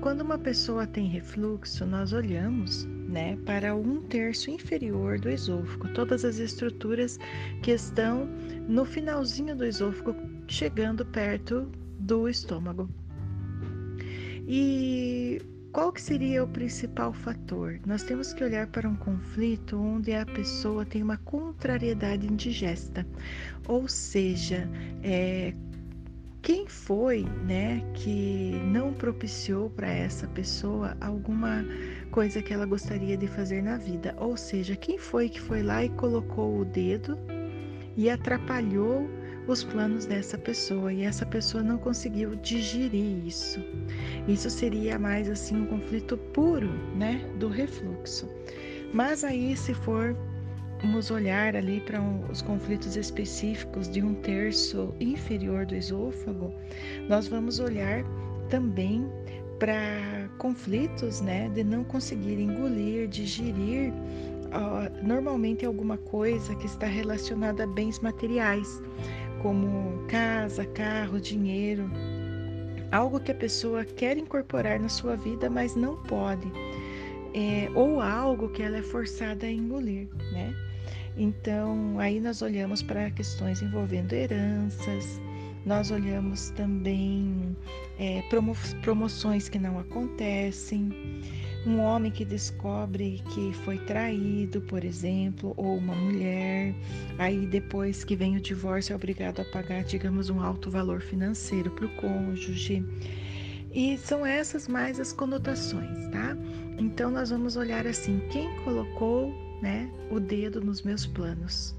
quando uma pessoa tem refluxo, nós olhamos né, para um terço inferior do esôfago, todas as estruturas que estão no finalzinho do esôfago, chegando perto do estômago. E qual que seria o principal fator? Nós temos que olhar para um conflito onde a pessoa tem uma contrariedade indigesta, ou seja, é, quem foi, né, que propiciou para essa pessoa alguma coisa que ela gostaria de fazer na vida? Ou seja, quem foi que foi lá e colocou o dedo e atrapalhou os planos dessa pessoa e essa pessoa não conseguiu digerir isso. Isso seria mais assim um conflito puro, né, do refluxo. Mas aí se for Vamos olhar ali para um, os conflitos específicos de um terço inferior do esôfago. Nós vamos olhar também para conflitos, né, de não conseguir engolir, digerir uh, normalmente alguma coisa que está relacionada a bens materiais, como casa, carro, dinheiro, algo que a pessoa quer incorporar na sua vida, mas não pode. É, ou algo que ela é forçada a engolir, né? Então, aí nós olhamos para questões envolvendo heranças, nós olhamos também é, promo promoções que não acontecem, um homem que descobre que foi traído, por exemplo, ou uma mulher, aí depois que vem o divórcio é obrigado a pagar, digamos, um alto valor financeiro para o cônjuge. E são essas mais as conotações, tá? Então nós vamos olhar assim, quem colocou né, o dedo nos meus planos.